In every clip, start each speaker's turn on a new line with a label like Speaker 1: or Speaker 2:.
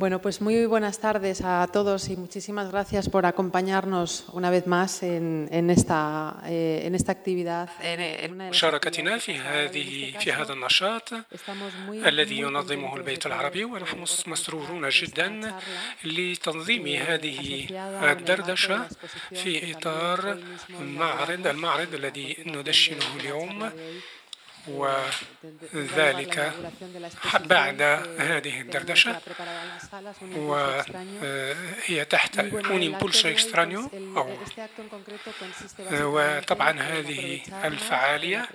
Speaker 1: Bueno, pues muy buenas tardes a todos y muchísimas gracias por acompañarnos una vez más en, en esta, eh, en esta actividad.
Speaker 2: مشاركتنا في هذه في هذا النشاط الذي ينظمه البيت العربي ونحن مسرورون جدا لتنظيم هذه الدردشة في إطار معرض المعرض الذي ندشنه اليوم وذلك بعد هذه الدردشة وهي تحت un impulso extraño أو وطبعا هذه الفعالية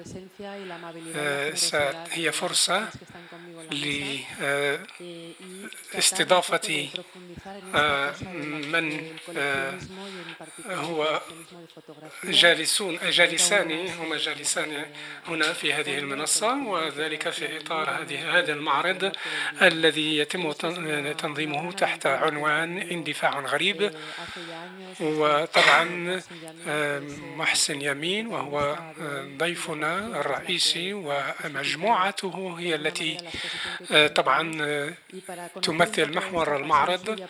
Speaker 2: هي فرصة لاستضافة من هو جالسون جالسان هما جالسان هنا في هذه المنصة وذلك في إطار هذه هذا المعرض الذي يتم تنظيمه تحت عنوان اندفاع غريب. وطبعا محسن يمين وهو ضيفنا الرئيسي ومجموعته هي التي طبعا تمثل محور المعرض.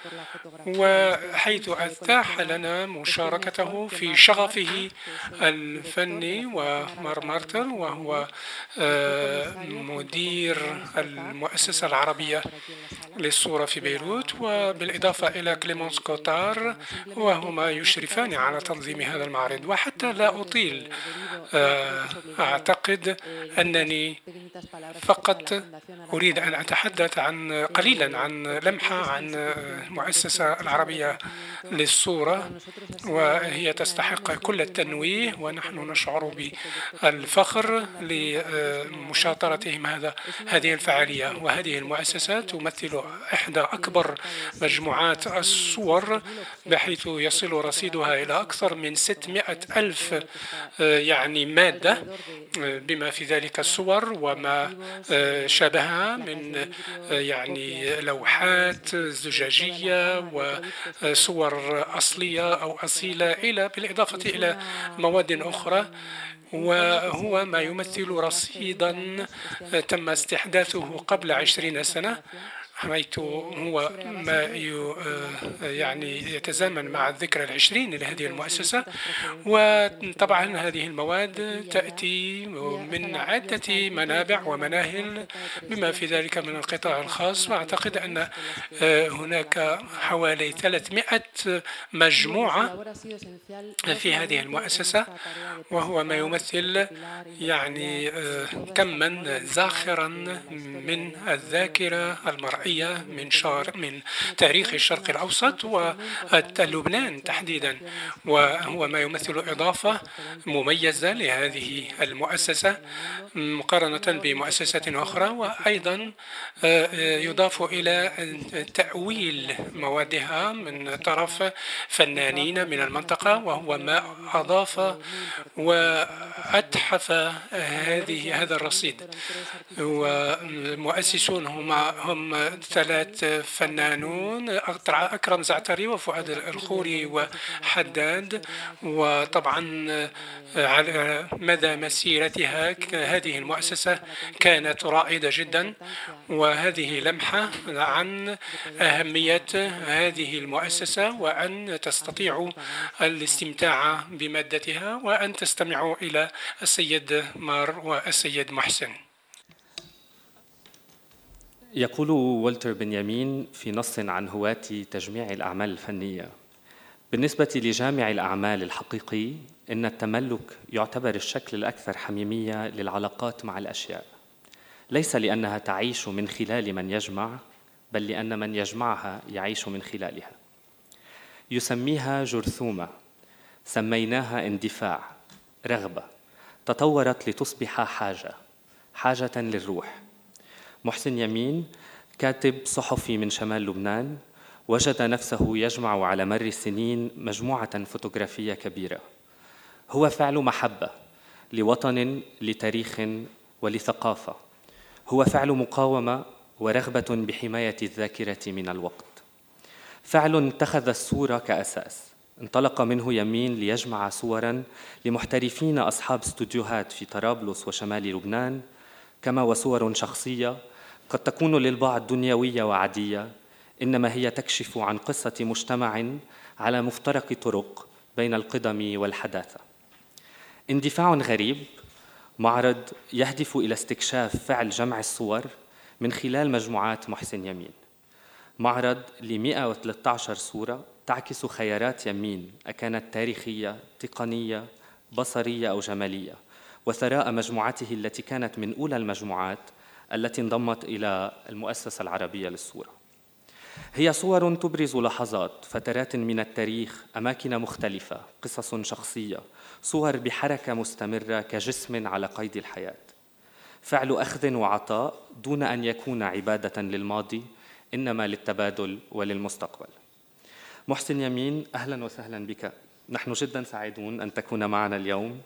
Speaker 2: وحيث أتاح لنا مشاركته في شغفه الفني ومرمرتل وهو مدير المؤسسة العربية للصورة في بيروت وبالإضافة إلى كليمونس كوتار وهما يشرفان على تنظيم هذا المعرض. وحتى لا أطيل أعتقد أنني فقط أريد أن أتحدث عن قليلا عن لمحة عن المؤسسة العربية للصورة وهي تستحق كل التنويه ونحن نشعر بالفخر لمشاطرتهم هذا هذه الفعالية وهذه المؤسسة تمثل إحدى أكبر مجموعات الصور بحيث يصل رصيدها إلى أكثر من 600 ألف يعني مادة بما في ذلك الصور وما شابهها من يعني لوحات زجاجية وصور أصلية أو أصيلة إلى بالإضافة إلى مواد أخرى وهو ما يمثل رصيدا تم استحداثه قبل عشرين سنة. حيث هو ما يعني يتزامن مع الذكرى العشرين لهذه المؤسسة. وطبعا هذه المواد تأتي من عدة منابع ومناهل بما في ذلك من القطاع الخاص. وأعتقد أن هناك حوالي 300 مجموعة في هذه المؤسسة. وهو ما يمثل يعني كما زاخرا من الذاكرة المرئية. الشرعية من شهر من تاريخ الشرق الأوسط ولبنان تحديدا وهو ما يمثل إضافة مميزة لهذه المؤسسة مقارنة بمؤسسة أخرى وأيضا يضاف إلى تأويل موادها من طرف فنانين من المنطقة وهو ما أضاف وأتحف هذه هذا الرصيد. ومؤسسون هم هم ثلاث فنانون أكرم زعتري وفؤاد الخوري وحداد. وطبعا على مدى مسيرتها هذه المؤسسة كانت رائدة جدا. وهذه لمحة عن أهمية هذه المؤسسة وأن تستطيع الاستمتاع بمادتها وأن تستمعوا إلى السيد مار والسيد محسن.
Speaker 3: يقول والتر بنيامين في نص عن هواة تجميع الأعمال الفنية. بالنسبة لجامع الأعمال الحقيقي إن التملك يعتبر الشكل الأكثر حميمية للعلاقات مع الأشياء. ليس لأنها تعيش من خلال من يجمع بل لأن من يجمعها يعيش من خلالها. يسميها جرثومة سميناها اندفاع رغبة تطورت لتصبح حاجة حاجة للروح. محسن يمين كاتب صحفي من شمال لبنان وجد نفسه يجمع على مر السنين مجموعة فوتوغرافية كبيرة. هو فعل محبة لوطن لتاريخ ولثقافة. هو فعل مقاومة ورغبة بحماية الذاكرة من الوقت. فعل اتخذ الصورة كأساس. انطلق منه يمين ليجمع صورا لمحترفين أصحاب استوديوهات في طرابلس وشمال لبنان كما وصور شخصية قد تكون للبعض دنيوية وعادية إنما هي تكشف عن قصة مجتمع على مفترق طرق بين القدم والحداثة. اندفاع غريب معرض يهدف إلى استكشاف فعل جمع الصور من خلال مجموعات محسن يمين. معرض ل 113 صورة تعكس خيارات يمين أكانت تاريخية تقنية بصرية أو جمالية وثراء مجموعته التي كانت من أولى المجموعات التي انضمت إلى المؤسسة العربية للصورة. هي صور تبرز لحظات فترات من التاريخ أماكن مختلفة قصص شخصية صور بحركة مستمرة كجسم على قيد الحياة. فعل أخذ وعطاء دون أن يكون عبادة للماضي إنما للتبادل وللمستقبل. محسن يمين أهلا وسهلا بك. نحن جدا سعيدون أن تكون معنا اليوم.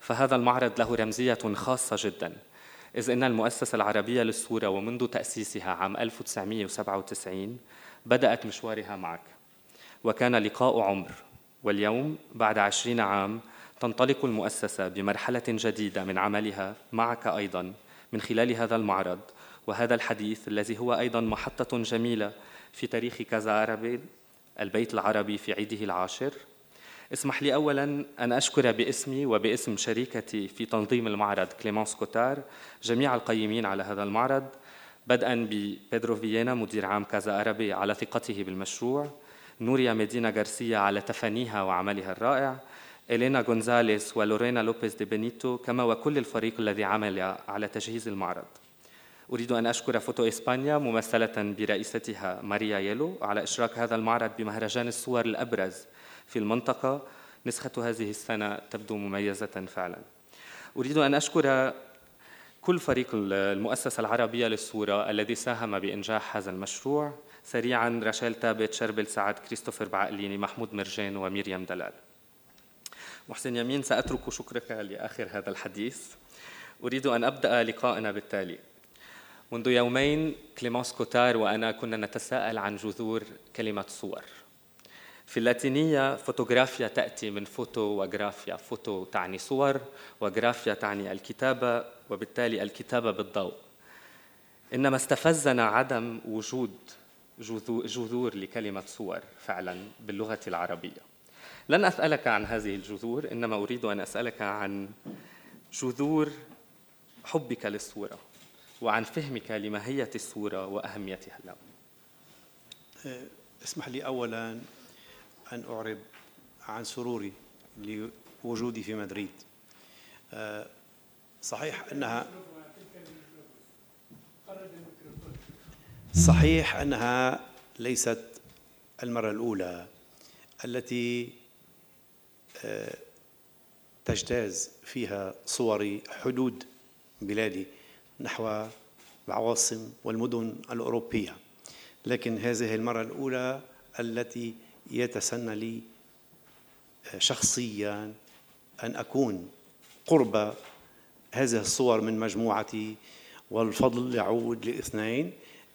Speaker 3: فهذا المعرض له رمزية خاصة جدا. إذ أن المؤسسة العربية للصورة ومنذ تأسيسها عام 1997 بدأت مشوارها معك. وكان لقاء عمر واليوم بعد عشرين عام تنطلق المؤسسة بمرحلة جديدة من عملها معك أيضا من خلال هذا المعرض وهذا الحديث الذي هو أيضا محطة جميلة في تاريخ كازا البيت العربي في عيده العاشر. اسمح لي اولا أن أشكر باسمي وباسم شريكتي في تنظيم المعرض كليمانس كوتار جميع القيمين على هذا المعرض بدءا ببيدرو فيينا مدير عام كازا عربي على ثقته بالمشروع نوريا ميدينا غارسيا على تفانيها وعملها الرائع إلينا غونزاليس ولورينا لوبيز دي بينيتو كما وكل الفريق الذي عمل على تجهيز المعرض. أريد أن أشكر فوتو إسبانيا ممثلة برئيستها ماريا يلو على إشراك هذا المعرض بمهرجان الصور الأبرز في المنطقة. نسخة هذه السنة تبدو مميزة فعلا. أريد أن أشكر كل فريق المؤسسة العربية للصورة الذي ساهم بإنجاح هذا المشروع. سريعا رشال تابت شربل سعد كريستوفر بعقليني محمود مرجان وميريام دلال. محسن يمين سأترك شكرك لآخر هذا الحديث. أريد أن أبدأ لقاءنا بالتالي. منذ يومين كليمانس كوتار وأنا كنا نتساءل عن جذور كلمة صور. في اللاتينية فوتوغرافيا تأتي من فوتو وغرافيا فوتو تعني صور وغرافيا تعني الكتابة وبالتالي الكتابة بالضوء. إنما استفزنا عدم وجود جذور لكلمة صور فعلا باللغة العربية. لن أسألك عن هذه الجذور إنما أريد أن أسألك عن جذور حبك للصورة وعن فهمك لماهية الصورة وأهميتها اليوم
Speaker 4: اسمح لي أولا أن أعرب عن سروري لوجودي في مدريد. آه، صحيح أنها صحيح أنها ليست المرة الأولى التي آه، تجتاز فيها صوري حدود بلادي نحو العواصم والمدن الأوروبية. لكن هذه المرة الأولى التي يتسنى لي شخصيا أن أكون قرب هذه الصور من مجموعتي والفضل يعود لإثنين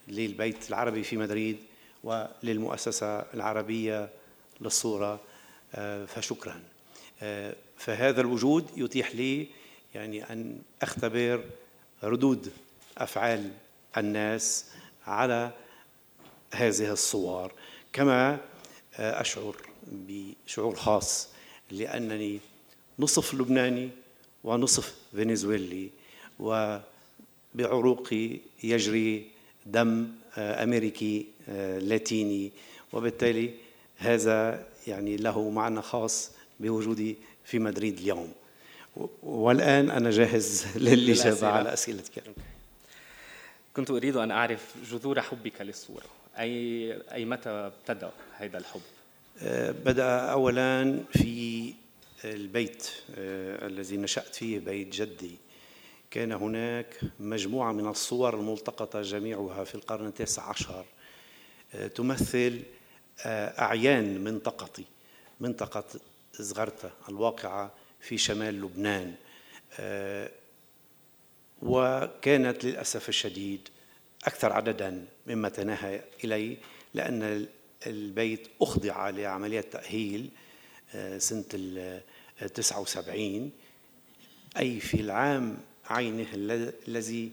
Speaker 4: للبيت العربي في مدريد وللمؤسسة العربية للصورة آه، فشكرا. آه، فهذا الوجود يتيح لي يعني أن أختبر ردود أفعال الناس على هذه الصور. كما أشعر بشعور خاص لأنني نصف لبناني ونصف فنزويلي وبعروقي يجري دم أمريكي لاتيني وبالتالي هذا يعني له معنى خاص بوجودي في مدريد اليوم. والآن أنا جاهز للإجابة على أسئلتك.
Speaker 3: كنت أريد أن أعرف جذور حبك للصورة. أي أي متى ابتدأ هذا الحب؟
Speaker 4: آه، بدأ أولا في البيت آه، الذي نشأت فيه بيت جدي كان هناك مجموعة من الصور الملتقطة جميعها في القرن التاسع عشر آه، تمثل أعيان منطقتي منطقة زغرتا الواقعة في شمال لبنان وكانت للأسف الشديد أكثر عددا مما تناهى إليه لأن البيت أخضع لعملية تأهيل آه، سنة ال 79 أي في العام عينه الذي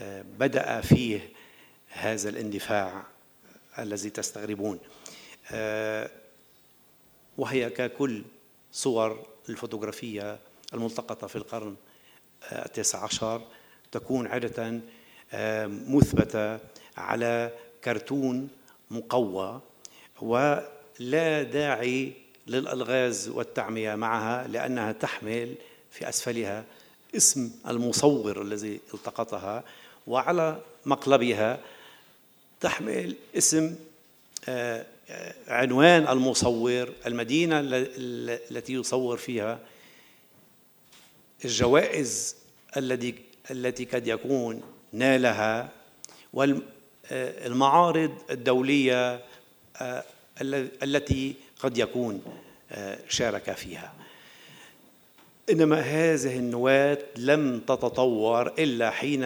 Speaker 4: آه، بدأ فيه هذا الاندفاع الذي تستغربون. وهي ككل صور الفوتوغرافية الملتقطة في القرن التاسع عشر تكون عادة مثبتة على كرتون مقوى ولا داعي للألغاز والتعمية معها لأنها تحمل في أسفلها اسم المصور الذي التقطها وعلى مقلبها تحمل اسم آه، آه، عنوان المصور المدينة التي يصور فيها الجوائز التي التي قد يكون نالها. والمعارض الدولية آه، التي قد يكون آه، شارك فيها. إنما هذه النواة لم تتطور إلا حين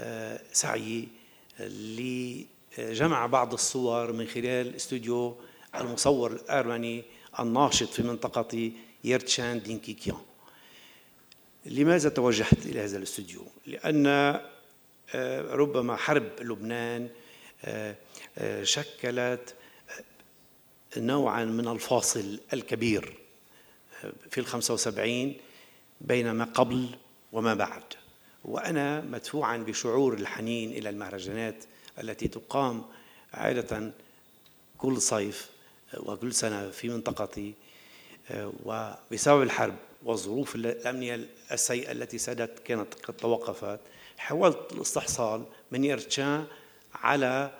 Speaker 4: آه، سعي لجمع بعض الصور من خلال استوديو المصور الأرمني الناشط في منطقة يرتشان دينكيكيان. لماذا توجهت إلى هذا الاستوديو؟ لأن آه، ربما حرب لبنان شكلت نوعا من الفاصل الكبير في الخمسة وسبعين بين ما قبل وما بعد. وأنا مدفوعا بشعور الحنين إلى المهرجانات التي تقام عادة كل صيف وكل سنة في منطقتي وبسبب الحرب والظروف الأمنية السيئة التي سادت كانت قد توقفت حاولت الاستحصال من يرتشان على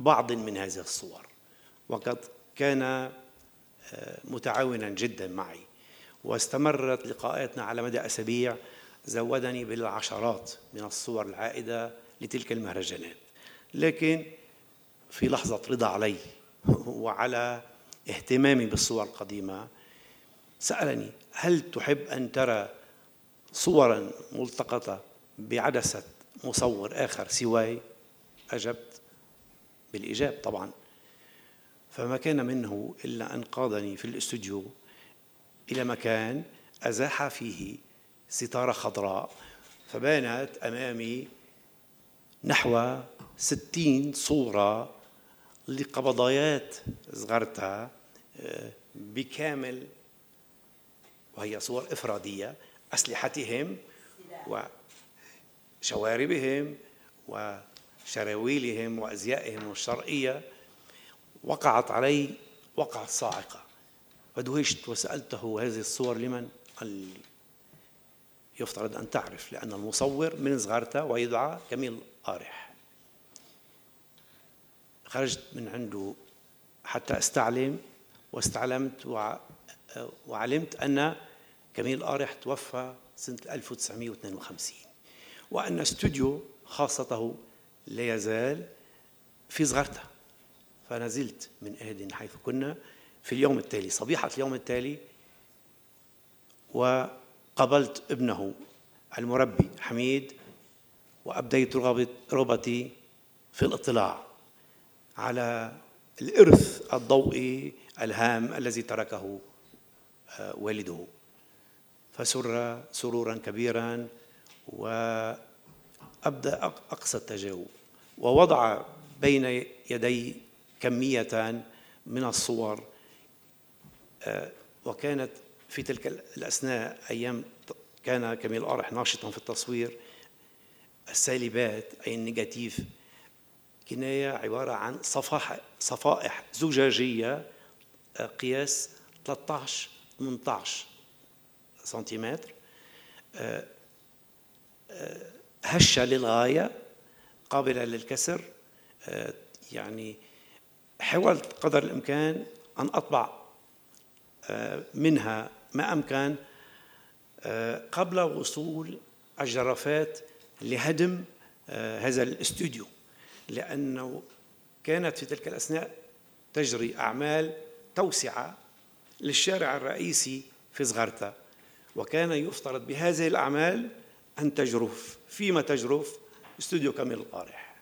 Speaker 4: بعض من هذه الصور. وقد كان آه، متعاونا جدا معي. واستمرت لقاءاتنا على مدى أسابيع زودني بالعشرات من الصور العائدة لتلك المهرجانات. لكن في لحظة رضا علي وعلى اهتمامي بالصور القديمة سألني هل تحب أن ترى صورا ملتقطة بعدسة مصور آخر سواي؟ أجبت. بالايجاب طبعا. فما كان منه إلا أن قادني في الاستوديو إلى مكان أزاح فيه ستارة خضراء فبانت أمامي نحو ستين صورة لقبضايات صغرتها آه، بكامل وهي صور إفرادية أسلحتهم وشواربهم وشراويلهم وأزيائهم الشرعية. وقعت علي وقعت صاعقة. فدهشت وسألته هذه الصور لمن؟ قال لي يفترض أن تعرف لأن المصور من صغرته ويدعى كميل قارح خرجت من عنده حتى استعلم واستعلمت وعلمت أن كميل قارح توفى سنة 1952 وأن استوديو خاصته لا يزال في صغرته فنزلت من أهد حيث كنا في اليوم التالي صبيحة اليوم التالي وقبلت ابنه المربي حميد وأبديت رغبتي في الاطلاع على الإرث الضوئي الهام الذي تركه والده. فسر سرورا كبيرا وأبدأ أقصى التجاوب. ووضع بين يدي كمية من الصور آه، وكانت في تلك الأثناء أيام كان كميل أرح ناشطا في التصوير. السالبات أي النيجاتيف كناية عبارة عن صفائح صفائح زجاجية آه، قياس 13 18 سنتيمتر. آه، هشة للغاية قابلة للكسر. يعني حاولت قدر الإمكان أن أطبع آه، منها ما أمكن آه، قبل وصول الجرافات لهدم آه، هذا الاستوديو. لأنه كانت في تلك الأثناء تجري أعمال توسعة للشارع الرئيسي في زغرتا وكان يفترض بهذه الأعمال أن تجرف فيما تجرف استوديو كامل القارح.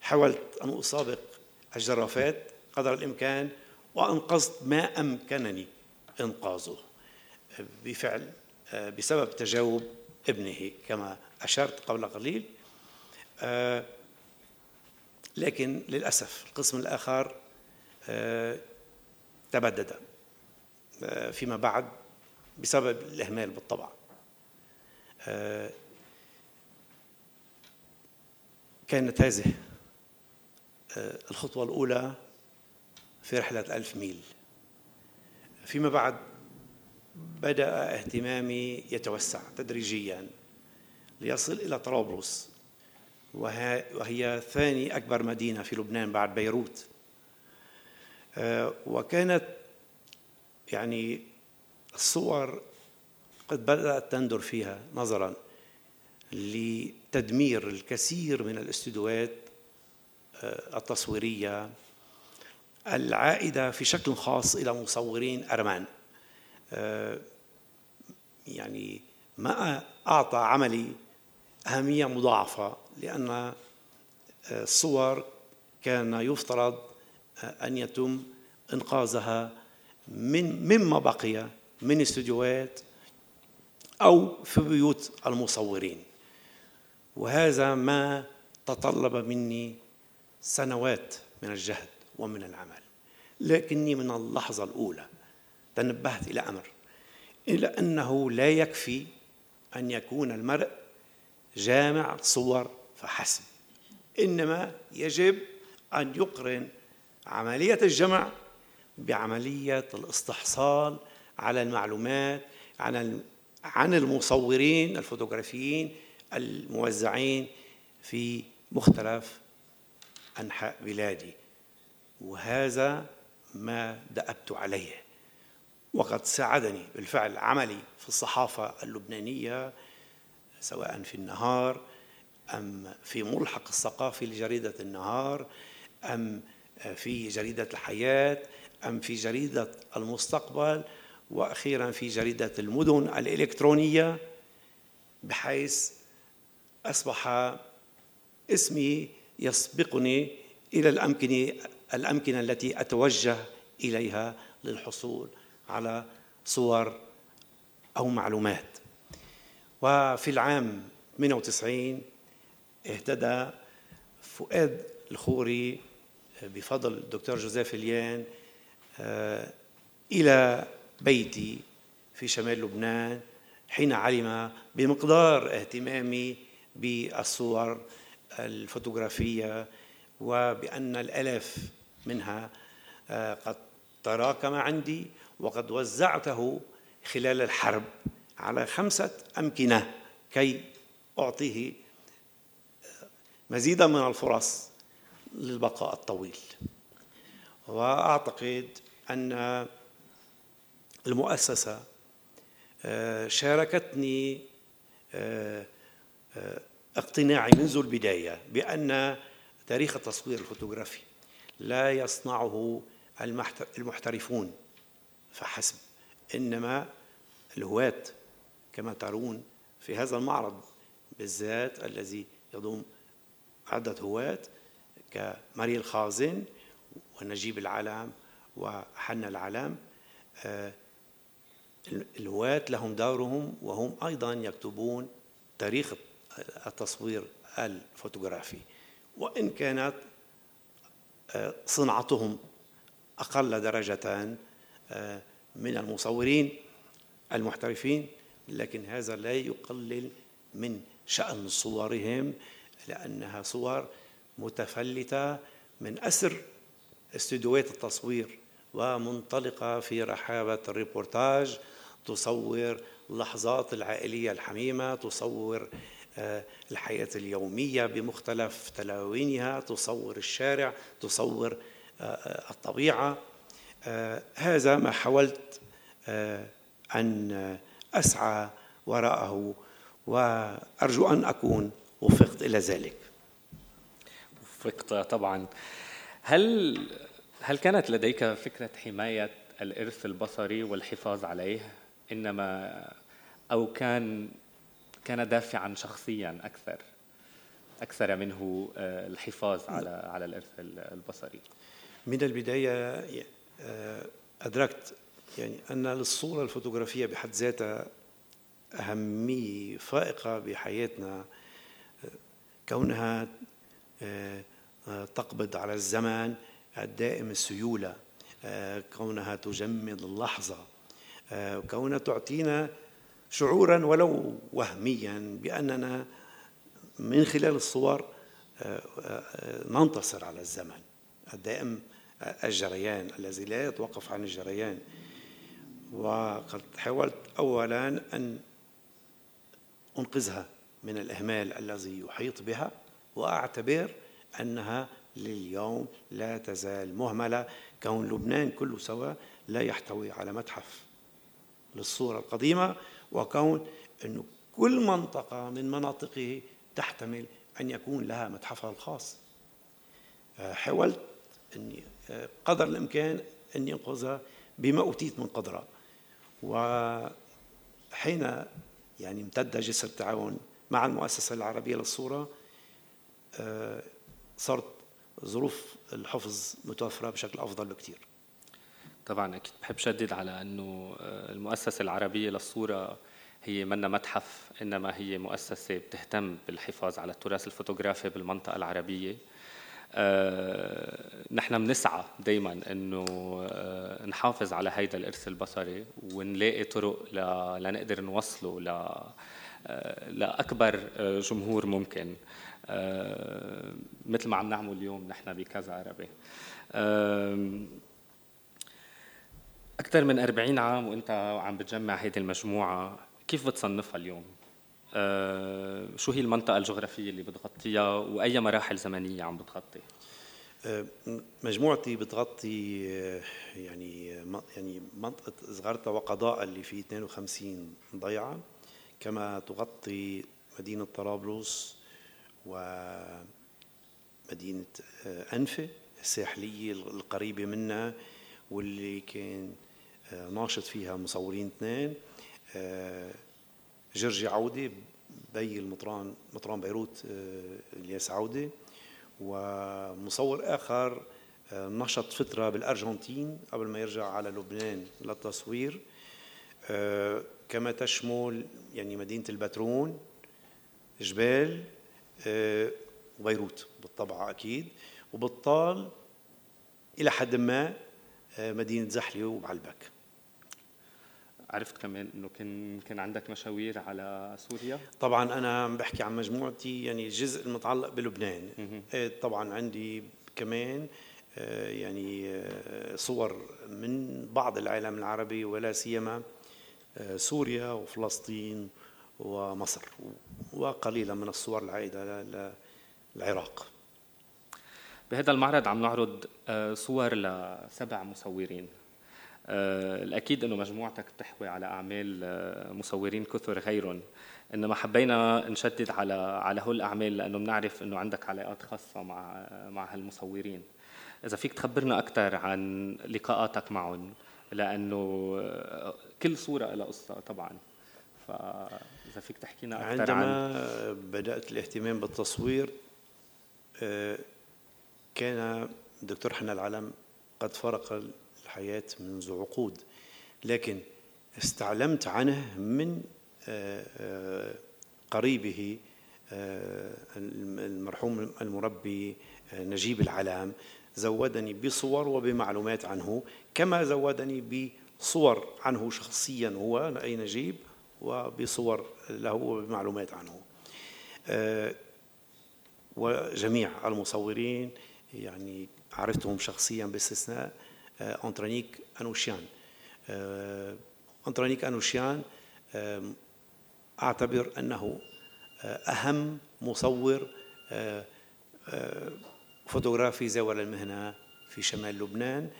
Speaker 4: حاولت أن اسابق الجرافات قدر الإمكان وأنقذت ما أمكنني إنقاذه بفعل بسبب تجاوب ابنه كما أشرت قبل قليل. لكن للأسف القسم الآخر تبدد. فيما بعد بسبب الإهمال بالطبع. كانت هذه الخطوة الأولى في رحلة ألف ميل. فيما بعد بدأ اهتمامي يتوسع تدريجيا ليصل إلى طرابلس وهي ثاني أكبر مدينة في لبنان بعد بيروت. آه، وكانت يعني الصور قد بدأت تندر فيها نظرا لتدمير الكثير من الاستديوهات آه، التصويرية العائدة في شكل خاص إلى مصورين أرمان. آه، يعني ما أعطى عملي أهمية مضاعفة لأن الصور كان يفترض أن يتم إنقاذها من مما بقي من استديوهات أو في بيوت المصورين. وهذا ما تطلب مني سنوات من الجهد ومن العمل. لكني من اللحظة الأولى تنبهت إلى أمر إلى أنه لا يكفي أن يكون المرء جامع صور فحسب إنما يجب أن يقرن عملية الجمع بعملية الاستحصال على المعلومات عن عن المصورين الفوتوغرافيين الموزعين في مختلف أنحاء بلادي. وهذا ما دأبت عليه. وقد ساعدني بالفعل عملي في الصحافة اللبنانية سواء في النهار أم في ملحق الثقافي لجريدة النهار أم في جريدة الحياة أم في جريدة المستقبل وأخيرا في جريدة المدن الإلكترونية بحيث أصبح اسمي يسبقني إلى الأمكنة الأمكنة التي أتوجه إليها للحصول على صور أو معلومات. وفي العام 98 اهتدى فؤاد الخوري بفضل الدكتور جوزيف اليان إلى بيتي في شمال لبنان حين علم بمقدار اهتمامي بالصور الفوتوغرافية وبأن الألاف منها آه، قد تراكم عندي وقد وزعته خلال الحرب على خمسة أمكنة كي أعطيه مزيدا من الفرص للبقاء الطويل. وأعتقد أن المؤسسة آه، شاركتني آه، آه، اقتناعي منذ البداية بأن تاريخ التصوير الفوتوغرافي لا يصنعه المحترفون فحسب إنما الهواة كما ترون في هذا المعرض بالذات الذي يضم عدة هواة كماري الخازن ونجيب العلام وحنا العلام آه، الهواة لهم دورهم وهم أيضا يكتبون تاريخ التصوير الفوتوغرافي. وإن كانت آه، صنعتهم أقل درجة آه، من المصورين المحترفين لكن هذا لا يقلل من شأن صورهم لأنها صور متفلتة من أسر استديوهات التصوير ومنطلقة في رحابة الريبورتاج تصور اللحظات العائلية الحميمة تصور آه، الحياة اليومية بمختلف تلاوينها تصور الشارع تصور آه، آه، الطبيعة. هذا ما حاولت أن أسعى وراءه وأرجو أن أكون وفقت إلى ذلك.
Speaker 3: وفقت طبعا. هل هل كانت لديك فكرة حماية الإرث البصري والحفاظ عليه؟ إنما أو كان كان دافعا شخصيا أكثر أكثر منه آه، الحفاظ على على الإرث البصري.
Speaker 4: من البداية آه، أدركت يعني أن للصورة الفوتوغرافية بحد ذاتها أهمية فائقة بحياتنا كونها تقبض على الزمن الدائم السيولة كونها تجمد اللحظة كونها تعطينا شعورا ولو وهميا بأننا من خلال الصور ننتصر على الزمن الدائم الجريان الذي لا يتوقف عن الجريان. وقد حاولت اولا أن أنقذها من الإهمال الذي يحيط بها وأعتبر أنها لليوم لا تزال مهملة. كون لبنان كله سوا لا يحتوي على متحف للصورة القديمة وكون انه كل منطقة من مناطقه تحتمل أن يكون لها متحفها الخاص. حاولت أني قدر الإمكان اني انقذها بما أوتيت من قدرة. وحين يعني امتد جسر التعاون مع المؤسسة العربية للصورة آه، صارت ظروف الحفظ متوفرة بشكل أفضل بكثير
Speaker 3: طبعا أكيد. بحب شدد على أنه آه، المؤسسة العربية للصورة هي منا متحف إنما هي مؤسسة بتهتم بالحفاظ على التراث الفوتوغرافي بالمنطقة العربية. آه، نحن بنسعى دائما إنه آه، نحافظ على هيدا الإرث البصري ونلاقي طرق لنقدر نوصله ل آه، لأكبر جمهور ممكن. مثل ما عم نعمل اليوم نحن بكذا عربي أكثر من 40 عام وأنت عم بتجمع هذه المجموعة كيف بتصنفها اليوم؟ آه، شو هي المنطقة الجغرافية اللي بتغطيها وأي مراحل زمنية عم بتغطي؟
Speaker 4: آه، مجموعتي بتغطي آه، يعني يعني منطقة زغرتا وقضاء اللي فيه 52 ضيعة كما تغطي مدينة طرابلس ومدينة أنفة الساحلية القريبة منا واللي كان ناشط فيها مصورين اثنين جرجي عودة بي المطران مطران بيروت آه، الياس عودة ومصور آخر آه، نشط فترة بالأرجنتين قبل ما يرجع على لبنان للتصوير. آه، كما تشمل يعني مدينة البترون جبال وبيروت بالطبع أكيد وبالطال إلى حد ما مدينة زحلة وبعلبك.
Speaker 3: عرفت كمان إنه كان كان عندك مشاوير على سوريا؟
Speaker 4: طبعا أنا عم بحكي عن مجموعتي يعني الجزء المتعلق بلبنان. إيه، طبعا عندي كمان آه، يعني آه، صور من بعض العالم العربي ولا سيما آه، سوريا وفلسطين ومصر وقليلا من الصور العائدة للعراق
Speaker 3: بهذا المعرض عم نعرض صور لسبع مصورين. آه، الأكيد أنه مجموعتك تحوي على أعمال آه، مصورين كثر غيرهم. إنما حبينا نشدد على على هول الأعمال لأنه بنعرف أنه عندك علاقات خاصة مع مع هالمصورين. إذا فيك تخبرنا أكثر عن لقاءاتك معهم لأنه آه، كل صورة لها قصة طبعا. فإذا فيك تحكينا
Speaker 4: أكثر عندما عن بدأت الاهتمام بالتصوير كان الدكتور حنا العلم قد فرق الحياة منذ عقود لكن استعلمت عنه من آه، آه، قريبه آه، المرحوم المربي نجيب العلام زودني بصور وبمعلومات عنه كما زودني بصور عنه شخصيا هو أي نجيب؟ وبصور له وبمعلومات عنه. وجميع المصورين يعني عرفتهم شخصيا باستثناء أنطرانيك أنوشيان. أنطرانيك أنوشيان أعتبر أنه أهم مصور فوتوغرافي زاول المهنة في شمال لبنان.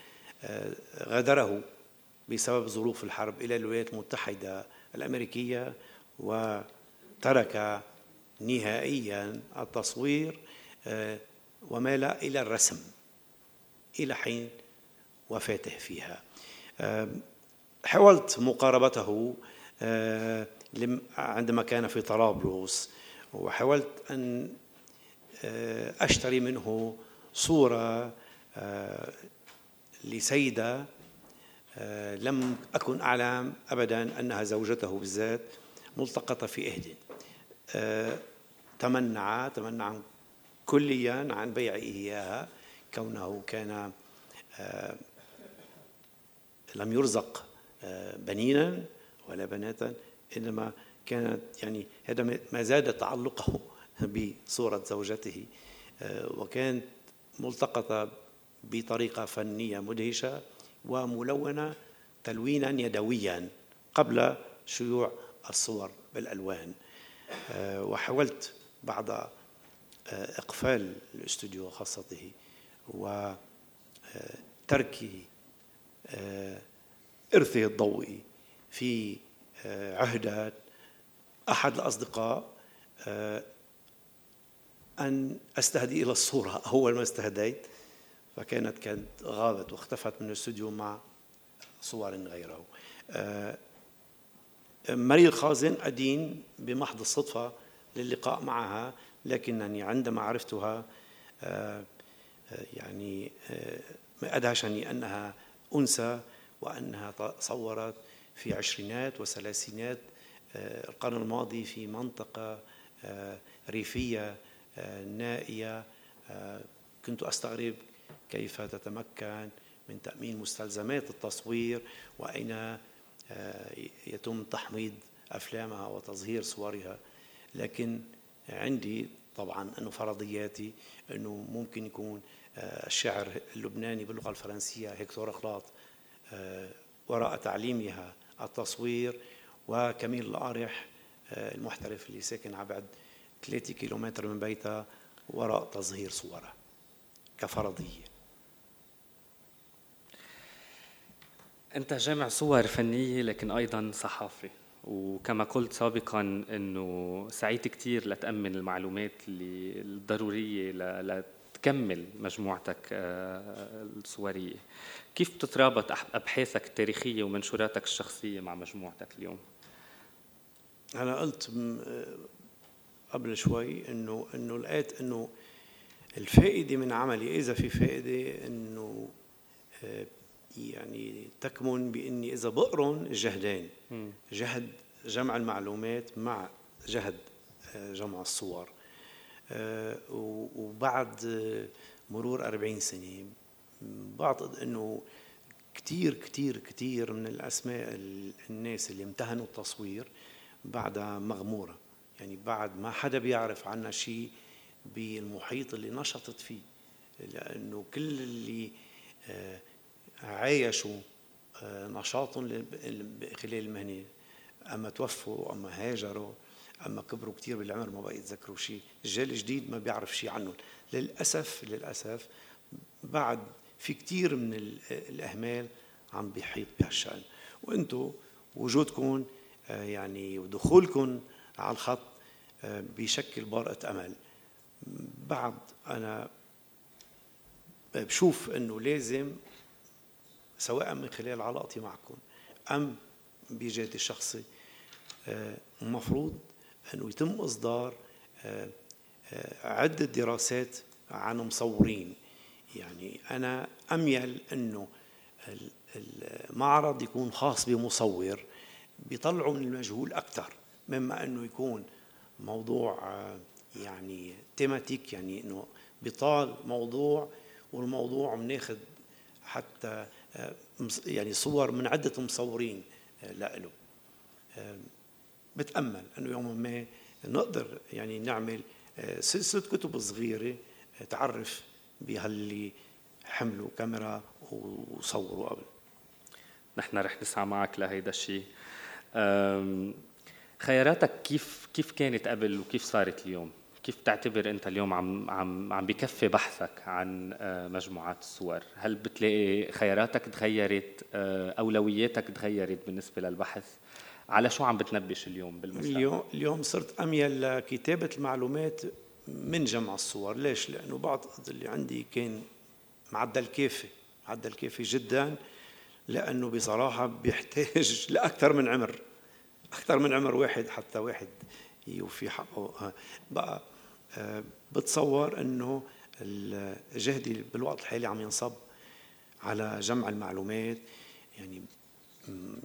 Speaker 4: غادره بسبب ظروف الحرب إلى الولايات المتحدة. الأمريكية وترك نهائيا التصوير ومال إلى الرسم إلى حين وفاته فيها. حاولت مقاربته عندما كان في طرابلس وحاولت أن أشتري منه صورة لسيدة لم أكن أعلم أبدا أنها زوجته بالذات ملتقطة في إهدن تمنع تمنع كليا عن بيعه إياها كونه كان لم يرزق بنينا ولا بناتا إنما كانت يعني هذا ما زاد تعلقه بصورة زوجته. وكانت ملتقطة بطريقة فنية مدهشة. وملونة تلوينا يدويا قبل شيوع الصور بالألوان. آه، وحاولت بعد آه، إقفال الاستوديو خاصته وترك آه، إرثه الضوئي في عهدات أحد الأصدقاء أن أستهدي إلى الصورة أول ما استهديت. فكانت كانت غابت واختفت من الاستوديو مع صور غيره. مريل خازن أدين بمحض الصدفة للقاء معها لكنني عندما عرفتها آه، آه، يعني آه، أدهشني أنها أنثى وأنها صورت في عشرينات وثلاثينات القرن الماضي في منطقة ريفية نائية كنت أستغرب كيف تتمكن من تأمين مستلزمات التصوير وأين آه، يتم تحميض أفلامها وتظهير صورها. لكن عندي طبعا أنه فرضياتي أنه ممكن يكون آه، الشعر اللبناني باللغة الفرنسية هيكتور أخلاط آه، وراء تعليمها التصوير وكميل القارح المحترف اللي ساكن على بعد 3 كيلومتر من بيتها وراء تظهير صورها كفرضية.
Speaker 3: أنت جامع صور فنية لكن أيضا صحافي. وكما قلت سابقا أنه سعيت كثير لتأمن المعلومات اللي الضرورية لتكمل مجموعتك آه، الصورية. كيف تترابط أبحاثك التاريخية ومنشوراتك الشخصية مع مجموعتك اليوم؟
Speaker 4: أنا قلت قبل شوي إنه إنه لقيت إنه الفائدة من عملي إذا في فائدة إنه آه، يعني تكمن بإني إذا بقرن جهدين. جهد جمع المعلومات مع جهد آه، جمع الصور. آه، وبعد مرور 40 سنة بعتقد إنه كثير كثير كثير من الأسماء الناس اللي امتهنوا التصوير بعدها مغمورة. يعني بعد ما حدا بيعرف عنا شيء بالمحيط اللي نشطت فيه لأنه كل اللي آه عايشوا آه، نشاطهم خلال المهنة أما توفوا أما هاجروا أما كبروا كثير بالعمر ما بقى يتذكروا شيء الجيل الجديد ما بيعرف شيء عنهم. للأسف للأسف بعد في كثير من الأهمال عم بيحيط بهالشأن. وأنتم وجودكم آه، يعني ودخولكم على الخط بيشكل بارقة أمل. بعد أنا بشوف أنه لازم سواء من خلال علاقتي معكم أم بجهدي الشخصي المفروض آه، أنه يتم إصدار آه، آه، عدة دراسات عن مصورين. يعني أنا أميل أنه المعرض يكون خاص بمصور بيطلعوا من المجهول أكثر مما أنه يكون موضوع يعني تيماتيك يعني أنه بيطال موضوع والموضوع بناخذ حتى يعني صور من عدة مصورين آه، له آه، بتأمل أنه يوم ما نقدر يعني نعمل آه، سلسلة كتب صغيرة تعرف بهاللي حملوا كاميرا وصوروا قبل.
Speaker 3: نحن رح نسعى معك لهيدا الشيء خياراتك كيف كيف كانت قبل وكيف صارت اليوم؟ كيف تعتبر أنت اليوم عم عم عم بكفي بحثك عن آه، مجموعات الصور؟ هل بتلاقي خياراتك تغيرت آه، أولوياتك تغيرت بالنسبة للبحث؟ على شو عم بتنبش اليوم بالمستقبل؟
Speaker 4: اليوم اليوم صرت أميل لكتابة المعلومات من جمع الصور، ليش؟ لأنه بعض اللي عندي كان معدل كافي، معدل كافي جدا لأنه بصراحة بيحتاج لأكثر من عمر أكثر من عمر واحد حتى واحد يوفي حقه بقى آه، بتصور إنه جهدي بالوقت الحالي عم ينصب على جمع المعلومات. يعني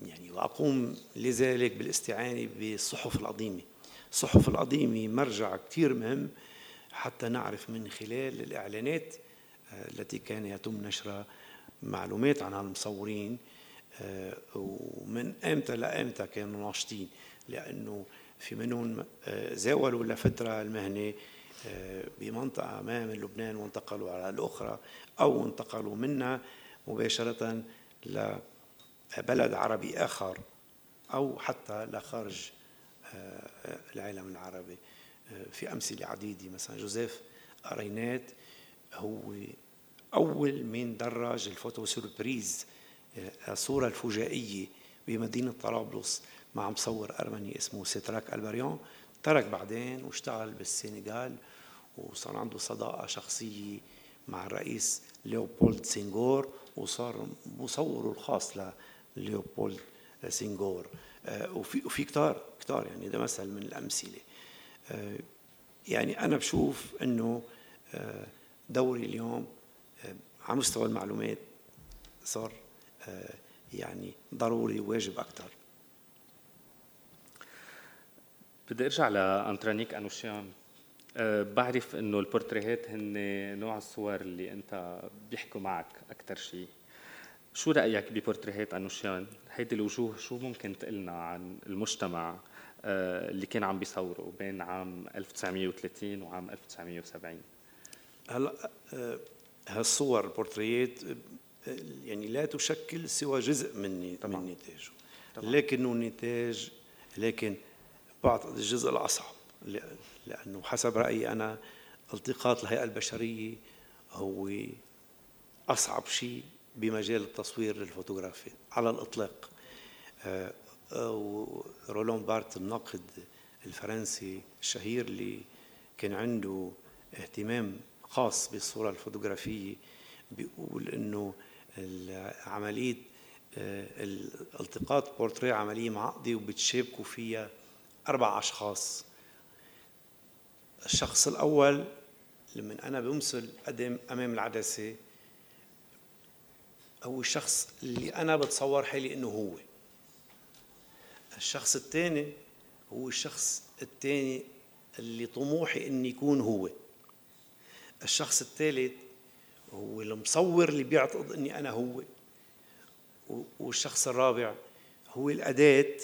Speaker 4: يعني واقوم لذلك بالاستعانة بالصحف القديمة. الصحف القديمة مرجع كثير مهم حتى نعرف من خلال الإعلانات التي كان يتم نشرها معلومات عن هالمصورين ومن إمتى لإمتى كانوا ناشطين. لأنه في منهم زاولوا لفترة المهنة بمنطقة ما من لبنان وانتقلوا على الأخرى أو انتقلوا منها مباشرة لبلد عربي آخر أو حتى لخارج آه، العالم العربي. آه، في أمثلة عديدة. مثلا جوزيف أرينات هو أول من درج ال photo surprise آه، الصورة الفجائية بمدينة طرابلس مع مصور أرمني اسمه سيتراك ألبريون. ترك بعدين واشتغل بالسنغال وصار عنده صداقة شخصية مع الرئيس ليوبولد سينغور وصار مصوره الخاص لليوبولد سينغور. آه، وفي وفي كتار كتار يعني ده مثل من الأمثلة. آه، يعني أنا بشوف إنه آه، دوري اليوم على مستوى المعلومات صار يعني ضروري وواجب أكثر
Speaker 3: بدي أرجع لانترانيك أنوشيان. بعرف إنه البورتريهات هن نوع الصور اللي أنت بيحكوا معك أكثر شيء شو رأيك ببورتريهات أنوشيان؟ هيدي الوجوه شو ممكن تقلنا عن المجتمع أه اللي كان عم بيصوروا بين عام 1930 وعام 1970
Speaker 4: هلا أه هالصور البورتريات أه، يعني لا تشكل سوى جزء من طبعا. من نتاجه لكنه نتاج لكن بعتقد الجزء الأصعب. لأنه حسب رأيي أنا التقاط الهيئة البشرية هو أصعب شيء بمجال التصوير الفوتوغرافي على الإطلاق. آه، رولان بارت الناقد الفرنسي الشهير اللي كان عنده اهتمام خاص بالصورة الفوتوغرافية بيقول إنه عملية آه، الالتقاط بورتريه عملية معقدة وبتشابكوا فيها أربع أشخاص. الشخص الأول لما أنا بمثل قدم أمام العدسة هو الشخص اللي أنا بتصور حالي إنه هو. الشخص الثاني هو الشخص الثاني اللي طموحي إني يكون هو. الشخص الثالث هو المصور اللي بيعتقد إني أنا هو. والشخص الرابع هو الأداة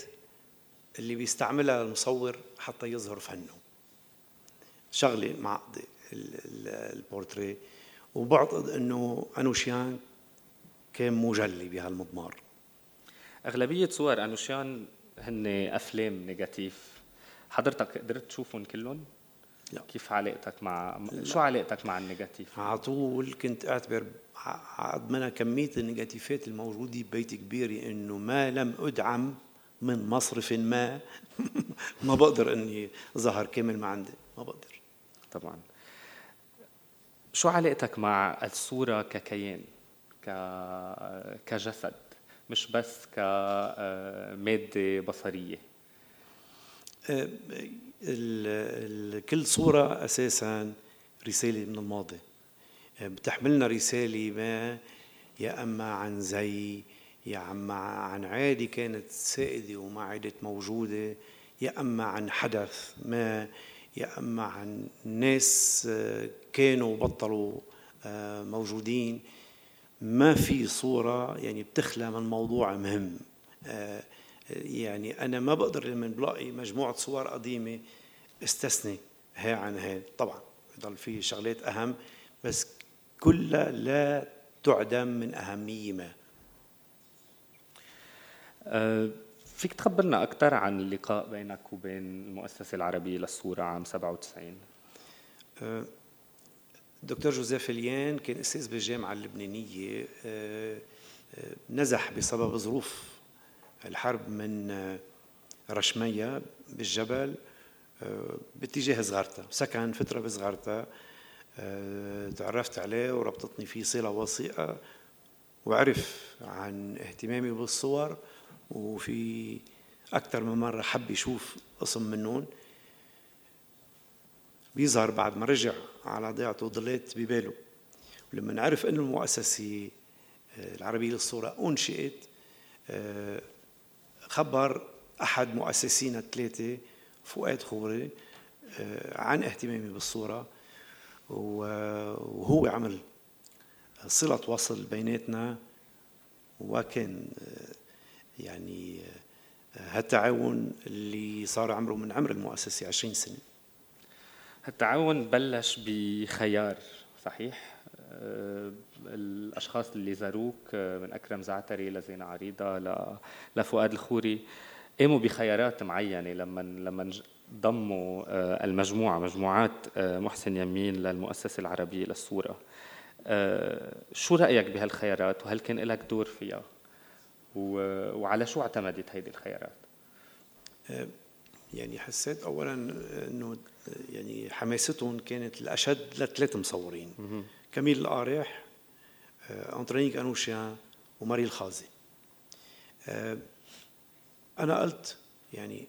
Speaker 4: اللي بيستعملها المصور حتى يظهر فنه. شغلة معقده البورتريه وبعتقد إنه أنوشيان كان مجلي بهالمضمار
Speaker 3: أغلبية صور أنوشيان هن أفلام négatif حضرتك قدرت تشوفهم كلهم؟ لا كيف علاقتك مع لا. شو علاقتك مع ال négatif؟
Speaker 4: على طول كنت أعتبر قد ما أنا كمية النيجاتيفات الموجودة ببيتي كبيره إنه ما لم أدعم من مصرف ما ما بقدر إني ظهر كامل ما عندي ما بقدر
Speaker 3: طبعا. شو علاقتك مع الصورة ككيان كجسد مش بس كمادة بصرية؟
Speaker 4: أه، كل صورة أساسا رسالة من الماضي. أه، بتحملنا رسالة ما يا أما عن زي يا أما عن عادة كانت سائدة وما عادت موجودة يا أما عن حدث ما. يا أما عن ناس آه، كانوا بطلوا آه، موجودين. ما في صورة يعني بتخلى من موضوع مهم. آه، يعني أنا ما بقدر لما بلاقي مجموعة صور قديمة استثني هي عن هي طبعا بضل في شغلات أهم بس كلها لا تعدم من أهمية ما.
Speaker 3: فيك تخبرنا أكثر عن اللقاء بينك وبين المؤسسة العربية للصورة عام 97
Speaker 4: أه، دكتور جوزيف اليان كان أستاذ بالجامعة اللبنانية أه، أه، نزح بسبب ظروف الحرب من رشمية بالجبل باتجاه صغارتا سكن فترة بصغارتا تعرفت عليه وربطتني فيه صلة وثيقة وعرف عن اهتمامي بالصور وفي أكثر من مرة حب يشوف قسم منهم بيظهر بعد ما رجع على ضيعته ضليت بباله. ولما عرف أن المؤسسة آه، العربية للصورة أنشئت آه، خبر أحد مؤسسين الثلاثة فؤاد خوري آه، عن اهتمامي بالصورة. وهو عمل صلة وصل بيناتنا وكان يعني هالتعاون اللي صار عمره من عمر المؤسسة 20 سنة.
Speaker 3: هالتعاون بلش بخيار صحيح؟ آه، الأشخاص اللي زاروك آه، من أكرم زعتري لزينة عريضة لفؤاد الخوري قاموا بخيارات معينة لما لما ضموا آه، المجموعة مجموعات محسن يمين للمؤسسة العربية للصورة. شو رأيك بهالخيارات؟ وهل كان لك دور فيها؟ وعلى شو اعتمدت هيدي الخيارات؟
Speaker 4: يعني حسيت اولا إنه يعني حماستهم كانت الأشد لثلاث مصورين. كميل القارح آه، أنطرينيك أنوشيان وماري الخازي. آه، أنا قلت يعني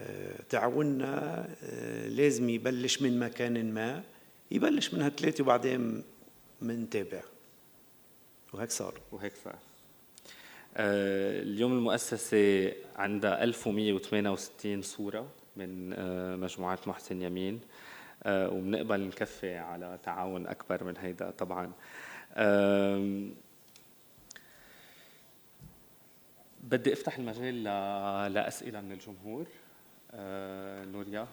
Speaker 4: آه، تعاوننا لازم يبلش من مكان ما يبلش من هالثلاثة وبعدين منتابع وهيك صار.
Speaker 3: وهيك صار. اليوم المؤسسة عندها 1168 صورة من مجموعات محسن يمين وبنقبل نكفي على تعاون أكبر من هيدا طبعا. بدي أفتح المجال لأسئلة من الجمهور. نوريا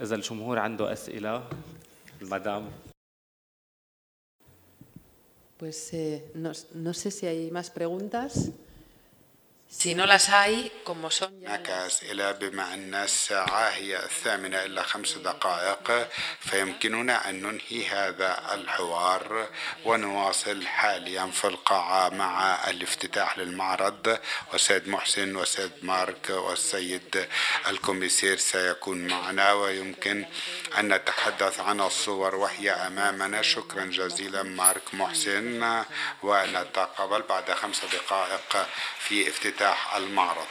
Speaker 3: إذا الجمهور عنده أسئلة المدام
Speaker 1: Pues eh, no, no sé si hay más preguntas. Si no las hay, como son ya...
Speaker 5: هناك أسئلة بما أن الساعة هي الثامنة إلا خمس دقائق فيمكننا أن ننهي هذا الحوار ونواصل حاليا في القاعة مع الافتتاح للمعرض. والسيد محسن والسيد مارك والسيد الكوميسير سيكون معنا ويمكن أن نتحدث عن الصور وهي أمامنا. شكرا جزيلا مارك محسن ونتقابل بعد خمس دقائق في افتتاح افتتاح المعرض.